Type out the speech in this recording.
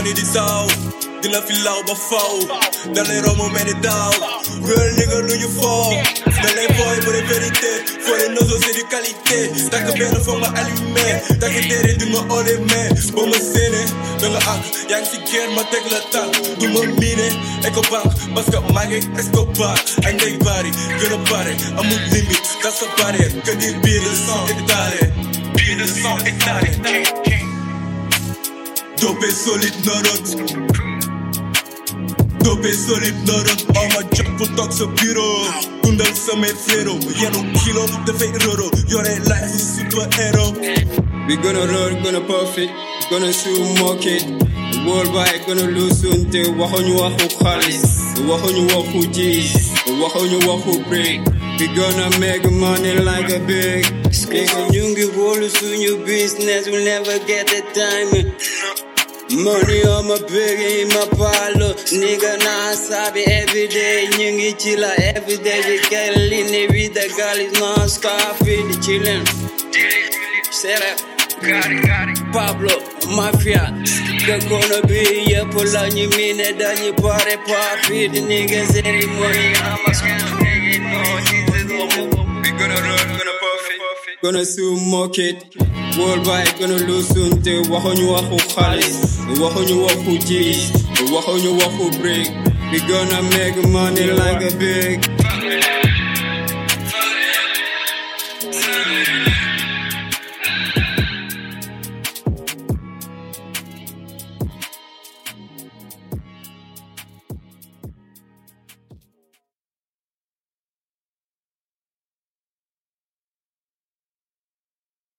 money di saw dina fi law ba faw da lay romb mel ni daaw real nigga lu ñu foo da lay bu dee vérité foo les nozo c'est du qualité takk benn foog ma allumé takk téere di ma ole mais ba ma séene da nga àgg yaa ngi si guerre ma teg la tànk du ma miine Ecobank parce que maa ngi Escobar ay ndey bari gën a bare amul limite dans sa barrière que di biir de sang étalé biir de sang étalé dopé solide noron dopé solide noron on ma jox pour toog sa bureau dundal samay féro yenu kilo dafay roro. Yore life super héros We gonna run, gonna puff it, gonna soon mock it. Worldwide gonna lose soon te waxuñu waxu xaalis, waxuñu waxu gis, waxuñu waxu break. We gonna make money like a big. Nigga, ñu ngi wóolu suñu business, we'll never get the time. Money on my big in my palo. Nigga nah sabi everyday Ñu ngi ci la everyday We get lean with the girl is non stop in the chillin' Sere Pablo Mafia Dëkkoon bi yëpp la ñu miine dañu pare papi di nigga cérémonie We gonna run, gonna puff it Gonna mock it Worldwide gonna lose soon te waxuñu waxu xaalis waxuñu waxu gis waxuñu waxu break. We gonna make money like a big